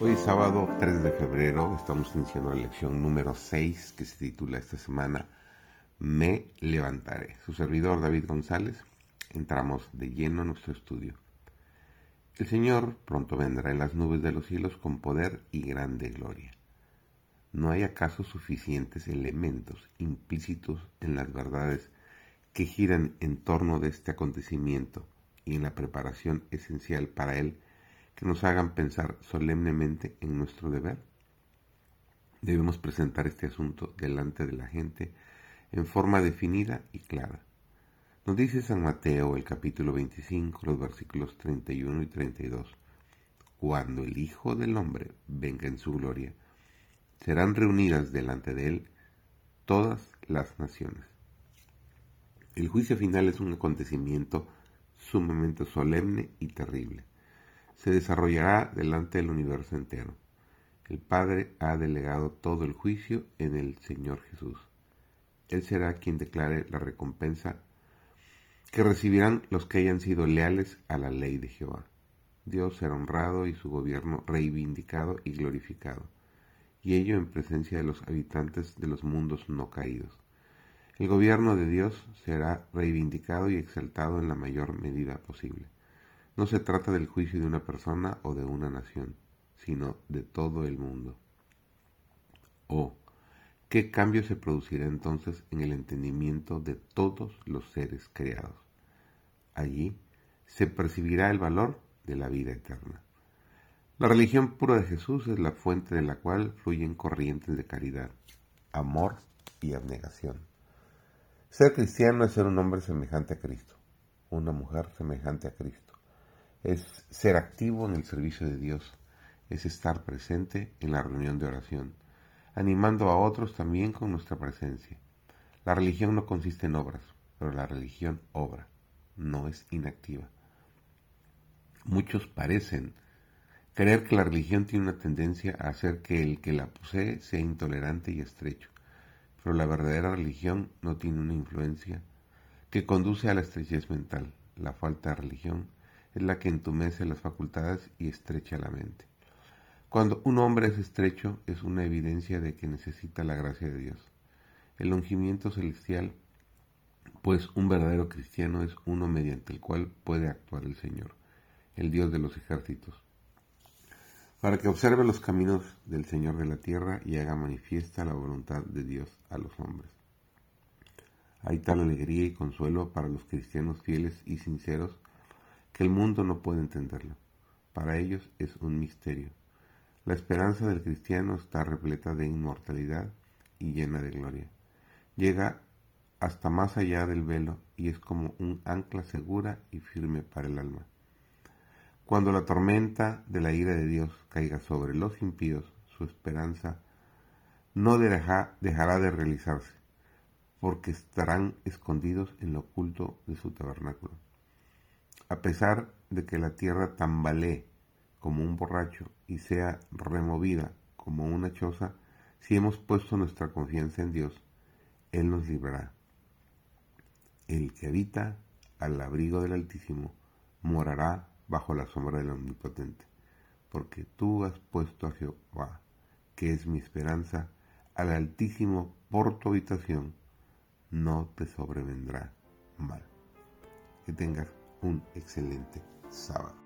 Hoy sábado 3 de febrero, estamos iniciando la lección número 6 que se titula esta semana Me levantaré. Su servidor David González, entramos de lleno a nuestro estudio. El Señor pronto vendrá en las nubes de los cielos con poder y grande gloria. ¿No hay acaso suficientes elementos implícitos en las verdades que giran en torno de este acontecimiento y en la preparación esencial para él que nos hagan pensar solemnemente en nuestro deber? Debemos presentar este asunto delante de la gente en forma definida y clara. Nos dice San Mateo el capítulo 25, los versículos 31 y 32. Cuando el Hijo del Hombre venga en su gloria, serán reunidas delante de él todas las naciones. El juicio final es un acontecimiento sumamente solemne y terrible se desarrollará delante del universo entero. El Padre ha delegado todo el juicio en el Señor Jesús. Él será quien declare la recompensa que recibirán los que hayan sido leales a la ley de Jehová. Dios será honrado y su gobierno reivindicado y glorificado, y ello en presencia de los habitantes de los mundos no caídos. El gobierno de Dios será reivindicado y exaltado en la mayor medida posible. No se trata del juicio de una persona o de una nación, sino de todo el mundo. Oh, ¿qué cambio se producirá entonces en el entendimiento de todos los seres creados? Allí se percibirá el valor de la vida eterna. La religión pura de Jesús es la fuente de la cual fluyen corrientes de caridad, amor y abnegación. Ser cristiano es ser un hombre semejante a Cristo, una mujer semejante a Cristo es ser activo en el servicio de Dios, es estar presente en la reunión de oración, animando a otros también con nuestra presencia. La religión no consiste en obras, pero la religión obra, no es inactiva. Muchos parecen creer que la religión tiene una tendencia a hacer que el que la posee sea intolerante y estrecho, pero la verdadera religión no tiene una influencia que conduce a la estrechez mental. La falta de religión es la que entumece las facultades y estrecha la mente. Cuando un hombre es estrecho es una evidencia de que necesita la gracia de Dios. El ungimiento celestial, pues un verdadero cristiano es uno mediante el cual puede actuar el Señor, el Dios de los ejércitos, para que observe los caminos del Señor de la tierra y haga manifiesta la voluntad de Dios a los hombres. Hay tal alegría y consuelo para los cristianos fieles y sinceros que el mundo no puede entenderlo. Para ellos es un misterio. La esperanza del cristiano está repleta de inmortalidad y llena de gloria. Llega hasta más allá del velo y es como un ancla segura y firme para el alma. Cuando la tormenta de la ira de Dios caiga sobre los impíos, su esperanza no dejará de realizarse, porque estarán escondidos en lo oculto de su tabernáculo. A pesar de que la tierra tambalee como un borracho y sea removida como una choza, si hemos puesto nuestra confianza en Dios, Él nos librará. El que habita al abrigo del Altísimo morará bajo la sombra del Omnipotente, porque tú has puesto a Jehová, que es mi esperanza, al Altísimo por tu habitación, no te sobrevendrá mal. Que tengas un excelente sábado.